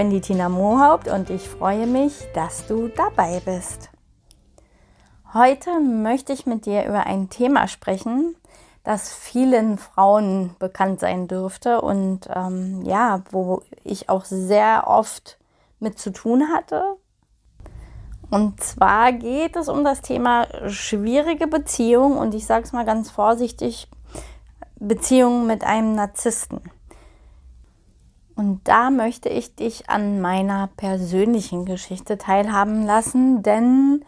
Ich bin die Tina Mohaupt und ich freue mich, dass du dabei bist. Heute möchte ich mit dir über ein Thema sprechen, das vielen Frauen bekannt sein dürfte und ähm, ja, wo ich auch sehr oft mit zu tun hatte. Und zwar geht es um das Thema schwierige Beziehung und ich sage es mal ganz vorsichtig, Beziehungen mit einem Narzissten. Und da möchte ich dich an meiner persönlichen Geschichte teilhaben lassen, denn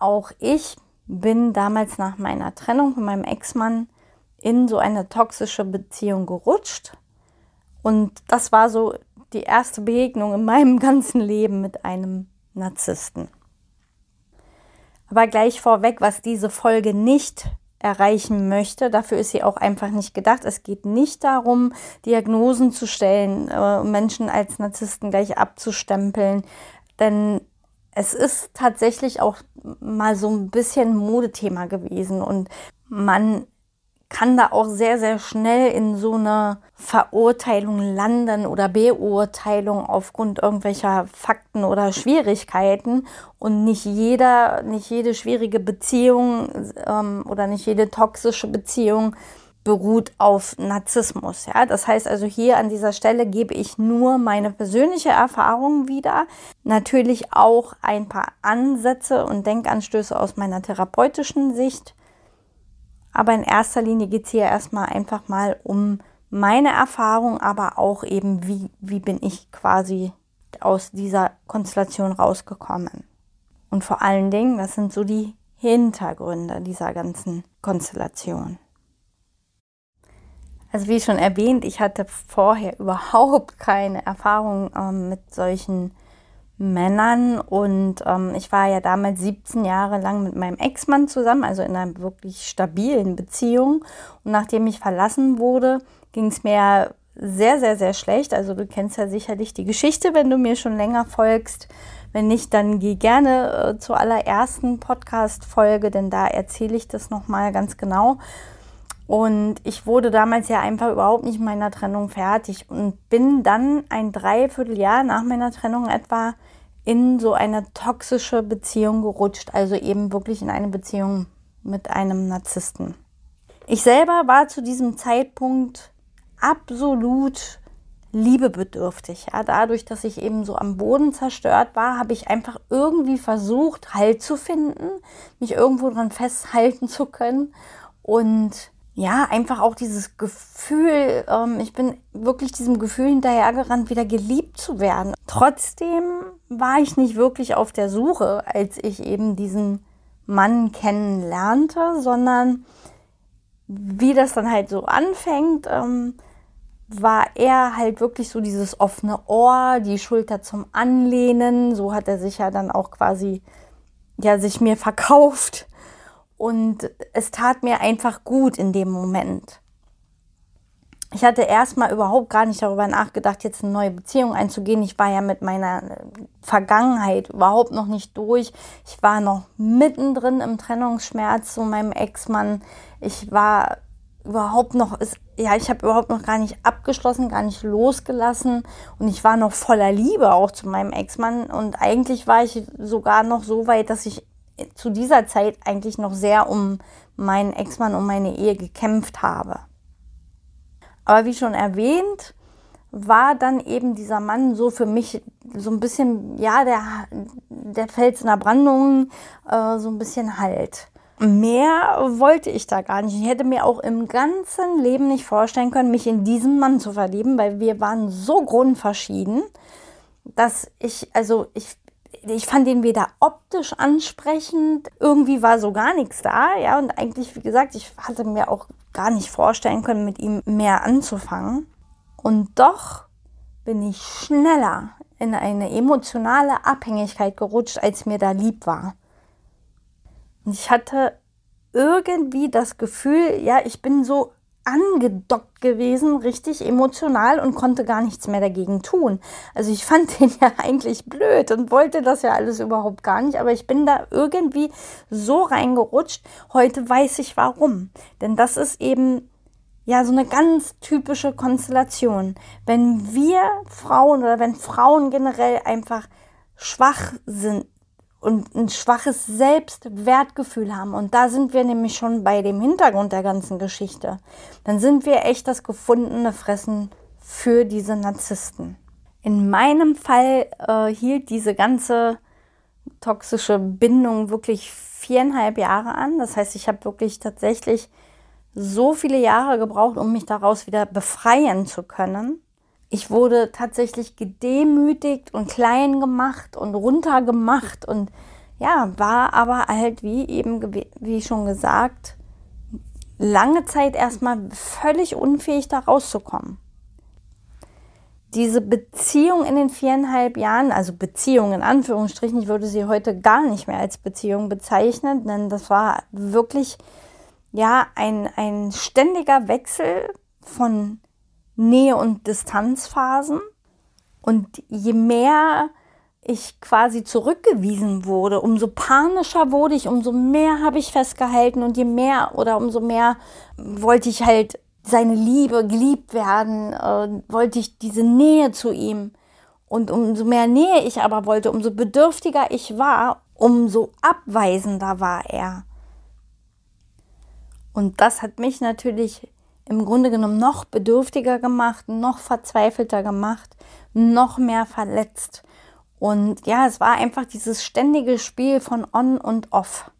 auch ich bin damals nach meiner Trennung von meinem Ex-Mann in so eine toxische Beziehung gerutscht. Und das war so die erste Begegnung in meinem ganzen Leben mit einem Narzissten. Aber gleich vorweg, was diese Folge nicht erreichen möchte. Dafür ist sie auch einfach nicht gedacht. Es geht nicht darum, Diagnosen zu stellen, äh, Menschen als Narzissten gleich abzustempeln, denn es ist tatsächlich auch mal so ein bisschen Modethema gewesen und man kann da auch sehr, sehr schnell in so eine Verurteilung landen oder Beurteilung aufgrund irgendwelcher Fakten oder Schwierigkeiten. Und nicht jeder, nicht jede schwierige Beziehung ähm, oder nicht jede toxische Beziehung beruht auf Narzissmus. Ja? Das heißt also hier an dieser Stelle gebe ich nur meine persönliche Erfahrung wieder. Natürlich auch ein paar Ansätze und Denkanstöße aus meiner therapeutischen Sicht aber in erster Linie geht es hier erstmal einfach mal um meine Erfahrung, aber auch eben, wie, wie bin ich quasi aus dieser Konstellation rausgekommen. Und vor allen Dingen, das sind so die Hintergründe dieser ganzen Konstellation. Also wie schon erwähnt, ich hatte vorher überhaupt keine Erfahrung ähm, mit solchen Männern und ähm, ich war ja damals 17 Jahre lang mit meinem Ex-Mann zusammen, also in einer wirklich stabilen Beziehung. Und nachdem ich verlassen wurde, ging es mir sehr, sehr, sehr schlecht. Also du kennst ja sicherlich die Geschichte, wenn du mir schon länger folgst. Wenn nicht, dann geh gerne äh, zur allerersten Podcast-Folge, denn da erzähle ich das nochmal ganz genau. Und ich wurde damals ja einfach überhaupt nicht meiner Trennung fertig und bin dann ein Dreivierteljahr nach meiner Trennung etwa in so eine toxische Beziehung gerutscht, also eben wirklich in eine Beziehung mit einem Narzissten. Ich selber war zu diesem Zeitpunkt absolut liebebedürftig. Ja, dadurch, dass ich eben so am Boden zerstört war, habe ich einfach irgendwie versucht, Halt zu finden, mich irgendwo dran festhalten zu können und ja, einfach auch dieses Gefühl, ähm, ich bin wirklich diesem Gefühl hinterhergerannt, wieder geliebt zu werden. Trotzdem war ich nicht wirklich auf der Suche, als ich eben diesen Mann kennenlernte, sondern wie das dann halt so anfängt, ähm, war er halt wirklich so dieses offene Ohr, die Schulter zum Anlehnen. So hat er sich ja dann auch quasi, ja, sich mir verkauft. Und es tat mir einfach gut in dem Moment. Ich hatte erstmal überhaupt gar nicht darüber nachgedacht, jetzt eine neue Beziehung einzugehen. Ich war ja mit meiner Vergangenheit überhaupt noch nicht durch. Ich war noch mittendrin im Trennungsschmerz zu meinem Ex-Mann. Ich war überhaupt noch, ja, ich habe überhaupt noch gar nicht abgeschlossen, gar nicht losgelassen und ich war noch voller Liebe auch zu meinem Ex-Mann und eigentlich war ich sogar noch so weit, dass ich zu dieser Zeit eigentlich noch sehr um meinen Ex-Mann, um meine Ehe gekämpft habe. Aber wie schon erwähnt, war dann eben dieser Mann so für mich so ein bisschen, ja, der, der Fels in der Brandung, äh, so ein bisschen halt. Mehr wollte ich da gar nicht. Ich hätte mir auch im ganzen Leben nicht vorstellen können, mich in diesen Mann zu verlieben, weil wir waren so grundverschieden, dass ich, also ich ich fand ihn weder optisch ansprechend, irgendwie war so gar nichts da, ja, und eigentlich, wie gesagt, ich hatte mir auch gar nicht vorstellen können, mit ihm mehr anzufangen. Und doch bin ich schneller in eine emotionale Abhängigkeit gerutscht, als mir da lieb war. Und ich hatte irgendwie das Gefühl, ja, ich bin so angedockt gewesen, richtig emotional und konnte gar nichts mehr dagegen tun. Also ich fand den ja eigentlich blöd und wollte das ja alles überhaupt gar nicht, aber ich bin da irgendwie so reingerutscht. Heute weiß ich warum. Denn das ist eben ja so eine ganz typische Konstellation. Wenn wir Frauen oder wenn Frauen generell einfach schwach sind und ein schwaches Selbstwertgefühl haben, und da sind wir nämlich schon bei dem Hintergrund der ganzen Geschichte, dann sind wir echt das gefundene Fressen für diese Narzissten. In meinem Fall äh, hielt diese ganze toxische Bindung wirklich viereinhalb Jahre an. Das heißt, ich habe wirklich tatsächlich so viele Jahre gebraucht, um mich daraus wieder befreien zu können. Ich wurde tatsächlich gedemütigt und klein gemacht und runtergemacht und ja, war aber halt wie eben, wie schon gesagt, lange Zeit erstmal völlig unfähig da rauszukommen. Diese Beziehung in den viereinhalb Jahren, also Beziehung in Anführungsstrichen, ich würde sie heute gar nicht mehr als Beziehung bezeichnen, denn das war wirklich ja ein, ein ständiger Wechsel von Nähe- und Distanzphasen. Und je mehr ich quasi zurückgewiesen wurde, umso panischer wurde ich, umso mehr habe ich festgehalten und je mehr oder umso mehr wollte ich halt seine Liebe geliebt werden, äh, wollte ich diese Nähe zu ihm. Und umso mehr Nähe ich aber wollte, umso bedürftiger ich war, umso abweisender war er. Und das hat mich natürlich im Grunde genommen noch bedürftiger gemacht, noch verzweifelter gemacht, noch mehr verletzt. Und ja, es war einfach dieses ständige Spiel von On und Off.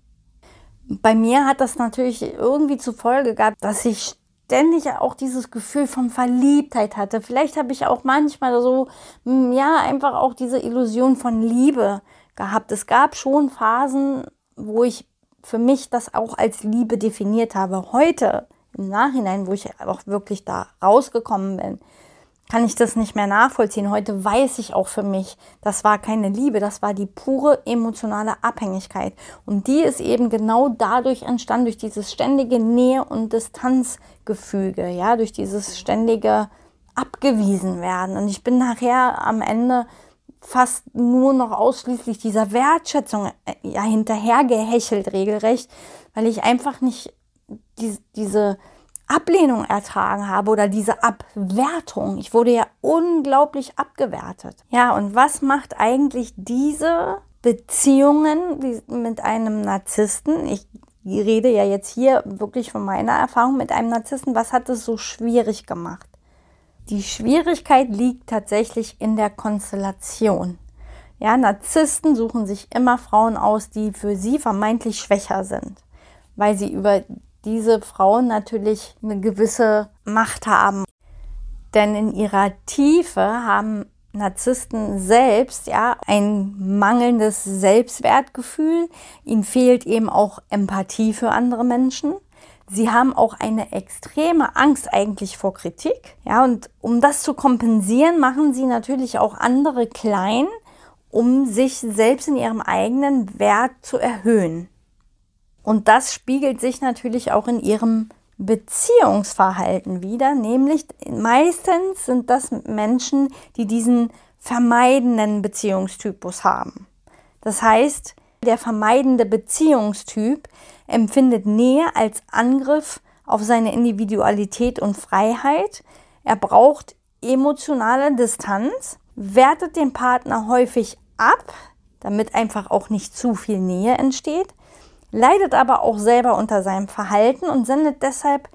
Bei mir hat das natürlich irgendwie zur Folge gehabt, dass ich ständig auch dieses Gefühl von Verliebtheit hatte. Vielleicht habe ich auch manchmal so, hm, ja, einfach auch diese Illusion von Liebe gehabt. Es gab schon Phasen, wo ich für mich das auch als Liebe definiert habe. Heute, im Nachhinein, wo ich auch wirklich da rausgekommen bin, kann ich das nicht mehr nachvollziehen. Heute weiß ich auch für mich, das war keine Liebe, das war die pure emotionale Abhängigkeit. Und die ist eben genau dadurch entstanden, durch dieses ständige Nähe- und Distanzgefüge, ja, durch dieses ständige abgewiesen werden. Und ich bin nachher am Ende fast nur noch ausschließlich dieser Wertschätzung äh, ja, hinterhergehechelt regelrecht, weil ich einfach nicht die, diese Ablehnung ertragen habe oder diese Abwertung. Ich wurde ja unglaublich abgewertet. Ja, und was macht eigentlich diese Beziehungen mit einem Narzissten? Ich rede ja jetzt hier wirklich von meiner Erfahrung mit einem Narzissten. Was hat es so schwierig gemacht? Die Schwierigkeit liegt tatsächlich in der Konstellation. Ja, Narzissten suchen sich immer Frauen aus, die für sie vermeintlich schwächer sind, weil sie über diese Frauen natürlich eine gewisse Macht haben. Denn in ihrer Tiefe haben Narzissten selbst ja ein mangelndes Selbstwertgefühl. Ihnen fehlt eben auch Empathie für andere Menschen. Sie haben auch eine extreme Angst eigentlich vor Kritik. Ja, und um das zu kompensieren, machen sie natürlich auch andere klein, um sich selbst in ihrem eigenen Wert zu erhöhen. Und das spiegelt sich natürlich auch in ihrem Beziehungsverhalten wieder, nämlich meistens sind das Menschen, die diesen vermeidenden Beziehungstypus haben. Das heißt, der vermeidende Beziehungstyp empfindet Nähe als Angriff auf seine Individualität und Freiheit. Er braucht emotionale Distanz, wertet den Partner häufig ab, damit einfach auch nicht zu viel Nähe entsteht, leidet aber auch selber unter seinem Verhalten und sendet deshalb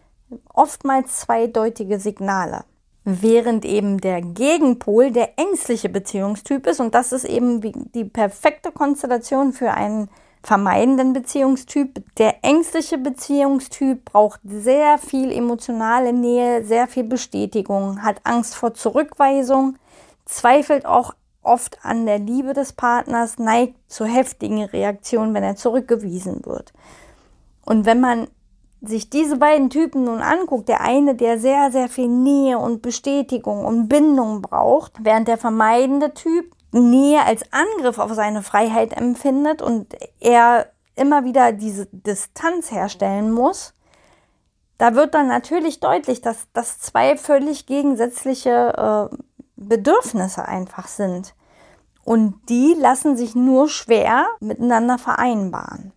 oftmals zweideutige Signale. Während eben der Gegenpol der ängstliche Beziehungstyp ist und das ist eben die perfekte Konstellation für einen vermeidenden Beziehungstyp. Der ängstliche Beziehungstyp braucht sehr viel emotionale Nähe, sehr viel Bestätigung, hat Angst vor Zurückweisung, zweifelt auch oft an der Liebe des Partners, neigt zu heftigen Reaktionen, wenn er zurückgewiesen wird. Und wenn man sich diese beiden Typen nun anguckt, der eine, der sehr, sehr viel Nähe und Bestätigung und Bindung braucht, während der vermeidende Typ Nähe als Angriff auf seine Freiheit empfindet und er immer wieder diese Distanz herstellen muss, da wird dann natürlich deutlich, dass das zwei völlig gegensätzliche äh, Bedürfnisse einfach sind. Und die lassen sich nur schwer miteinander vereinbaren.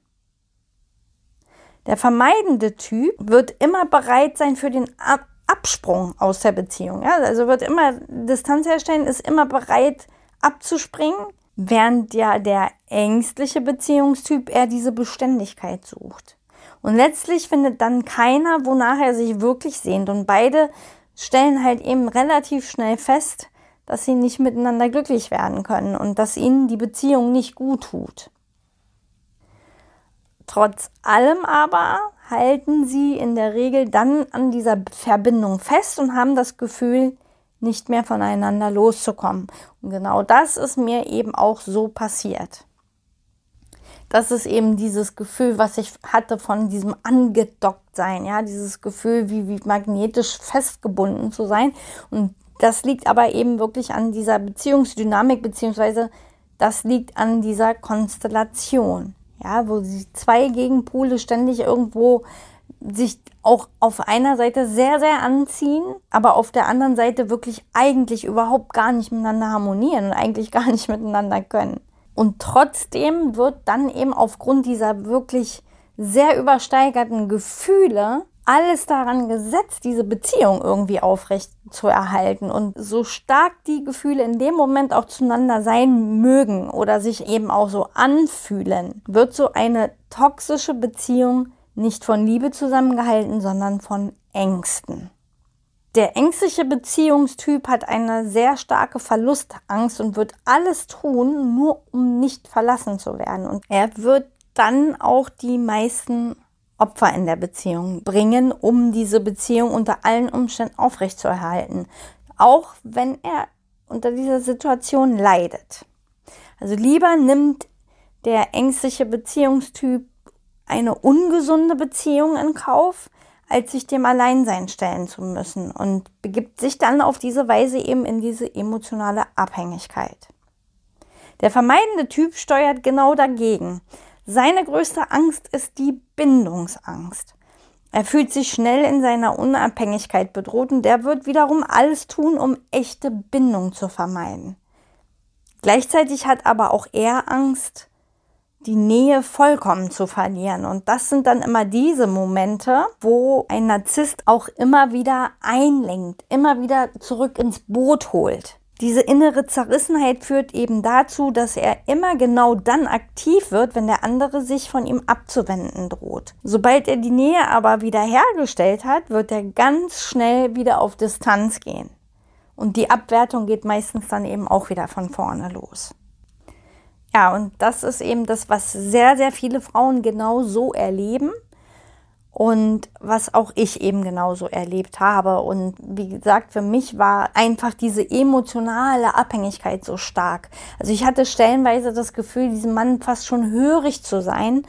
Der vermeidende Typ wird immer bereit sein für den Ab Absprung aus der Beziehung. Also wird immer Distanz herstellen, ist immer bereit abzuspringen, während ja der ängstliche Beziehungstyp eher diese Beständigkeit sucht. Und letztlich findet dann keiner, wonach er sich wirklich sehnt. Und beide stellen halt eben relativ schnell fest, dass sie nicht miteinander glücklich werden können und dass ihnen die Beziehung nicht gut tut. Trotz allem aber halten sie in der Regel dann an dieser Verbindung fest und haben das Gefühl, nicht mehr voneinander loszukommen. Und genau das ist mir eben auch so passiert. Das ist eben dieses Gefühl, was ich hatte von diesem angedockt sein, ja, dieses Gefühl, wie, wie magnetisch festgebunden zu sein. Und das liegt aber eben wirklich an dieser Beziehungsdynamik, beziehungsweise das liegt an dieser Konstellation ja, wo zwei Gegenpole ständig irgendwo sich auch auf einer Seite sehr, sehr anziehen, aber auf der anderen Seite wirklich eigentlich überhaupt gar nicht miteinander harmonieren und eigentlich gar nicht miteinander können. Und trotzdem wird dann eben aufgrund dieser wirklich sehr übersteigerten Gefühle alles daran gesetzt, diese Beziehung irgendwie aufrecht zu erhalten. Und so stark die Gefühle in dem Moment auch zueinander sein mögen oder sich eben auch so anfühlen, wird so eine toxische Beziehung nicht von Liebe zusammengehalten, sondern von Ängsten. Der ängstliche Beziehungstyp hat eine sehr starke Verlustangst und wird alles tun, nur um nicht verlassen zu werden. Und er wird dann auch die meisten Opfer in der Beziehung bringen, um diese Beziehung unter allen Umständen aufrechtzuerhalten. Auch wenn er unter dieser Situation leidet. Also lieber nimmt der ängstliche Beziehungstyp eine ungesunde Beziehung in Kauf, als sich dem Alleinsein stellen zu müssen und begibt sich dann auf diese Weise eben in diese emotionale Abhängigkeit. Der vermeidende Typ steuert genau dagegen. Seine größte Angst ist die Bindungsangst. Er fühlt sich schnell in seiner Unabhängigkeit bedroht und der wird wiederum alles tun, um echte Bindung zu vermeiden. Gleichzeitig hat aber auch er Angst, die Nähe vollkommen zu verlieren. Und das sind dann immer diese Momente, wo ein Narzisst auch immer wieder einlenkt, immer wieder zurück ins Boot holt. Diese innere Zerrissenheit führt eben dazu, dass er immer genau dann aktiv wird, wenn der andere sich von ihm abzuwenden droht. Sobald er die Nähe aber wieder hergestellt hat, wird er ganz schnell wieder auf Distanz gehen. Und die Abwertung geht meistens dann eben auch wieder von vorne los. Ja, und das ist eben das, was sehr, sehr viele Frauen genau so erleben und was auch ich eben genauso erlebt habe. Und wie gesagt, für mich war einfach diese emotionale Abhängigkeit so stark. Also ich hatte stellenweise das Gefühl, diesem Mann fast schon hörig zu sein.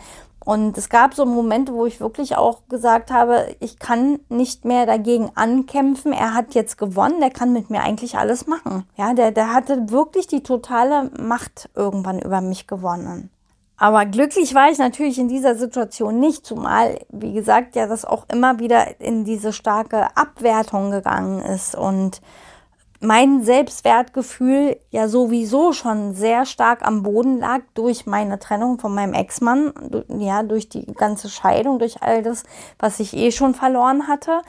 Und es gab so Momente, wo ich wirklich auch gesagt habe, ich kann nicht mehr dagegen ankämpfen. Er hat jetzt gewonnen, der kann mit mir eigentlich alles machen. Ja, der, der hatte wirklich die totale Macht irgendwann über mich gewonnen. Aber glücklich war ich natürlich in dieser Situation nicht, zumal, wie gesagt, ja, das auch immer wieder in diese starke Abwertung gegangen ist und mein Selbstwertgefühl ja sowieso schon sehr stark am Boden lag durch meine Trennung von meinem Ex-Mann, ja, durch die ganze Scheidung, durch all das, was ich eh schon verloren hatte.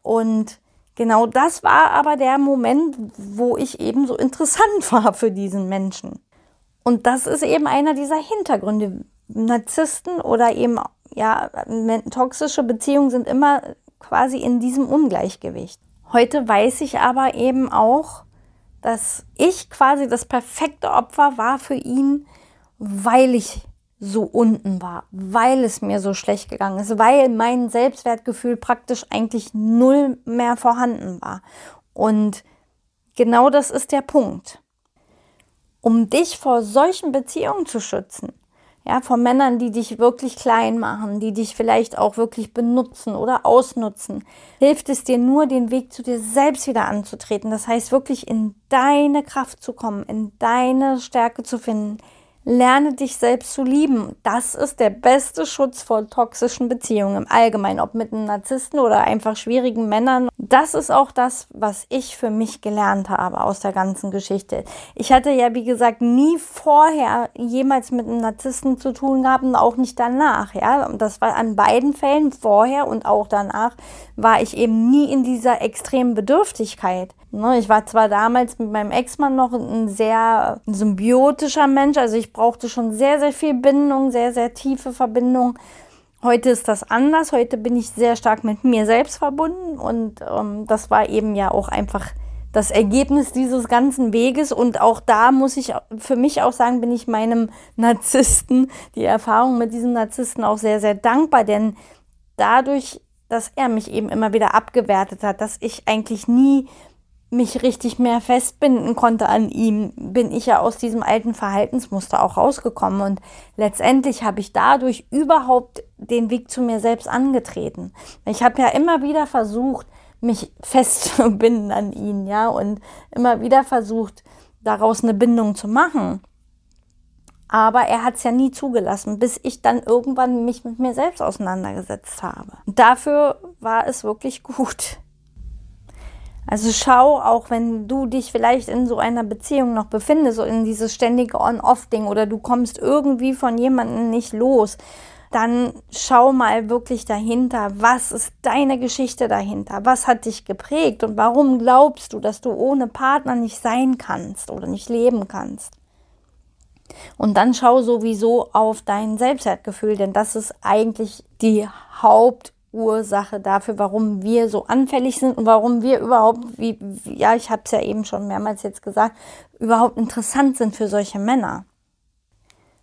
Und genau das war aber der Moment, wo ich eben so interessant war für diesen Menschen. Und das ist eben einer dieser Hintergründe. Narzissten oder eben ja, toxische Beziehungen sind immer quasi in diesem Ungleichgewicht. Heute weiß ich aber eben auch, dass ich quasi das perfekte Opfer war für ihn, weil ich so unten war, weil es mir so schlecht gegangen ist, weil mein Selbstwertgefühl praktisch eigentlich null mehr vorhanden war. Und genau das ist der Punkt um dich vor solchen Beziehungen zu schützen, Ja, von Männern, die dich wirklich klein machen, die dich vielleicht auch wirklich benutzen oder ausnutzen, hilft es dir nur, den Weg zu dir selbst wieder anzutreten. Das heißt, wirklich in deine Kraft zu kommen, in deine Stärke zu finden, Lerne dich selbst zu lieben. Das ist der beste Schutz vor toxischen Beziehungen im Allgemeinen, ob mit einem Narzissten oder einfach schwierigen Männern. Das ist auch das, was ich für mich gelernt habe aus der ganzen Geschichte. Ich hatte ja, wie gesagt, nie vorher jemals mit einem Narzissten zu tun gehabt und auch nicht danach. Ja, das war an beiden Fällen vorher und auch danach war ich eben nie in dieser extremen Bedürftigkeit. Ne, ich war zwar damals mit meinem Ex-Mann noch ein sehr symbiotischer Mensch, also ich brauchte schon sehr, sehr viel Bindung, sehr, sehr tiefe Verbindung. Heute ist das anders. Heute bin ich sehr stark mit mir selbst verbunden und ähm, das war eben ja auch einfach das Ergebnis dieses ganzen Weges. Und auch da muss ich für mich auch sagen, bin ich meinem Narzissten, die Erfahrung mit diesem Narzissten auch sehr, sehr dankbar, denn dadurch, dass er mich eben immer wieder abgewertet hat, dass ich eigentlich nie mich richtig mehr festbinden konnte an ihm, bin ich ja aus diesem alten Verhaltensmuster auch rausgekommen. Und letztendlich habe ich dadurch überhaupt den Weg zu mir selbst angetreten. Ich habe ja immer wieder versucht, mich festzubinden an ihn, ja, und immer wieder versucht, daraus eine Bindung zu machen. Aber er hat es ja nie zugelassen, bis ich dann irgendwann mich mit mir selbst auseinandergesetzt habe. Dafür war es wirklich gut. Also schau, auch wenn du dich vielleicht in so einer Beziehung noch befindest, so in dieses ständige On-Off-Ding oder du kommst irgendwie von jemandem nicht los, dann schau mal wirklich dahinter, was ist deine Geschichte dahinter, was hat dich geprägt und warum glaubst du, dass du ohne Partner nicht sein kannst oder nicht leben kannst. Und dann schau sowieso auf dein Selbstwertgefühl, denn das ist eigentlich die Haupt Ursache dafür, warum wir so anfällig sind und warum wir überhaupt, wie, ja, ich habe es ja eben schon mehrmals jetzt gesagt, überhaupt interessant sind für solche Männer.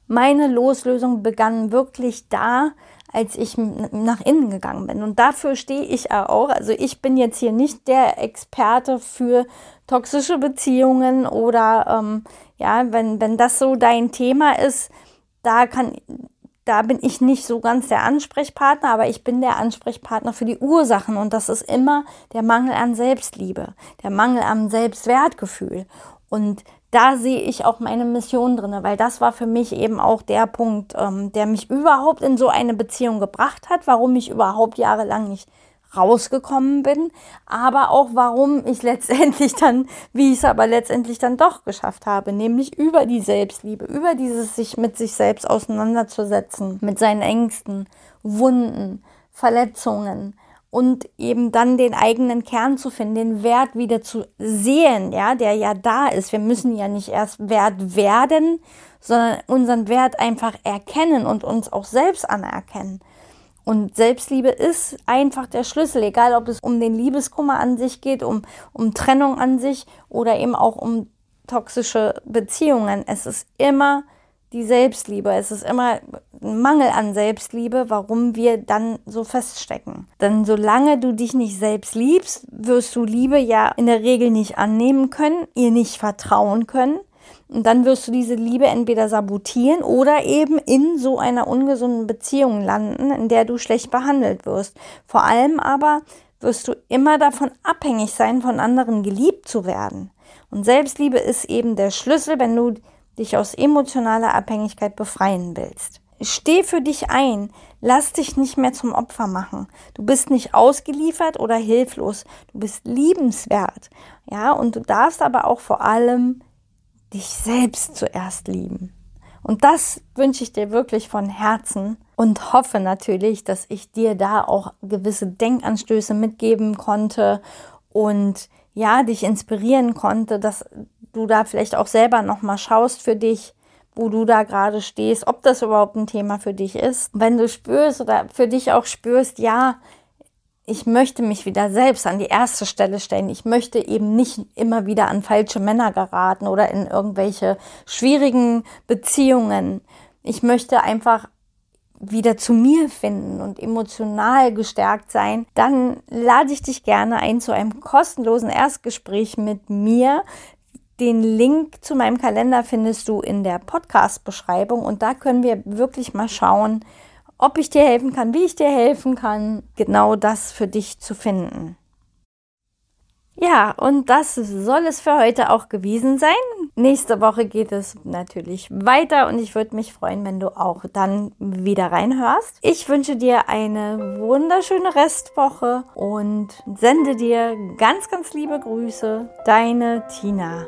Meine Loslösung begann wirklich da, als ich nach innen gegangen bin. Und dafür stehe ich auch. Also ich bin jetzt hier nicht der Experte für toxische Beziehungen oder ähm, ja, wenn, wenn das so dein Thema ist, da kann da bin ich nicht so ganz der Ansprechpartner, aber ich bin der Ansprechpartner für die Ursachen und das ist immer der Mangel an Selbstliebe, der Mangel am Selbstwertgefühl. Und da sehe ich auch meine Mission drin, weil das war für mich eben auch der Punkt, ähm, der mich überhaupt in so eine Beziehung gebracht hat, warum ich überhaupt jahrelang nicht rausgekommen bin, aber auch warum ich letztendlich dann, wie ich es aber letztendlich dann doch geschafft habe, nämlich über die Selbstliebe, über dieses sich mit sich selbst auseinanderzusetzen, mit seinen Ängsten, Wunden, Verletzungen und eben dann den eigenen Kern zu finden, den Wert wieder zu sehen, ja, der ja da ist. Wir müssen ja nicht erst Wert werden, sondern unseren Wert einfach erkennen und uns auch selbst anerkennen. Und Selbstliebe ist einfach der Schlüssel, egal ob es um den Liebeskummer an sich geht, um, um Trennung an sich oder eben auch um toxische Beziehungen. Es ist immer die Selbstliebe. Es ist immer ein Mangel an Selbstliebe, warum wir dann so feststecken. Denn solange du dich nicht selbst liebst, wirst du Liebe ja in der Regel nicht annehmen können, ihr nicht vertrauen können und dann wirst du diese Liebe entweder sabotieren oder eben in so einer ungesunden Beziehung landen, in der du schlecht behandelt wirst. Vor allem aber wirst du immer davon abhängig sein, von anderen geliebt zu werden. Und Selbstliebe ist eben der Schlüssel, wenn du dich aus emotionaler Abhängigkeit befreien willst. Steh für dich ein. Lass dich nicht mehr zum Opfer machen. Du bist nicht ausgeliefert oder hilflos. Du bist liebenswert. Ja, und du darfst aber auch vor allem dich selbst zuerst lieben. Und das wünsche ich dir wirklich von Herzen und hoffe natürlich, dass ich dir da auch gewisse Denkanstöße mitgeben konnte und ja, dich inspirieren konnte, dass du da vielleicht auch selber nochmal schaust für dich, wo du da gerade stehst, ob das überhaupt ein Thema für dich ist. Wenn du spürst oder für dich auch spürst, ja, ich möchte mich wieder selbst an die erste Stelle stellen. Ich möchte eben nicht immer wieder an falsche Männer geraten oder in irgendwelche schwierigen Beziehungen. Ich möchte einfach wieder zu mir finden und emotional gestärkt sein, dann lade ich dich gerne ein zu einem kostenlosen Erstgespräch mit mir. Den Link zu meinem Kalender findest du in der Podcast-Beschreibung und da können wir wirklich mal schauen, ob ich dir helfen kann, wie ich dir helfen kann, genau das für dich zu finden. Ja, und das soll es für heute auch gewesen sein. Nächste Woche geht es natürlich weiter und ich würde mich freuen, wenn du auch dann wieder reinhörst. Ich wünsche dir eine wunderschöne Restwoche und sende dir ganz, ganz liebe Grüße. Deine Tina.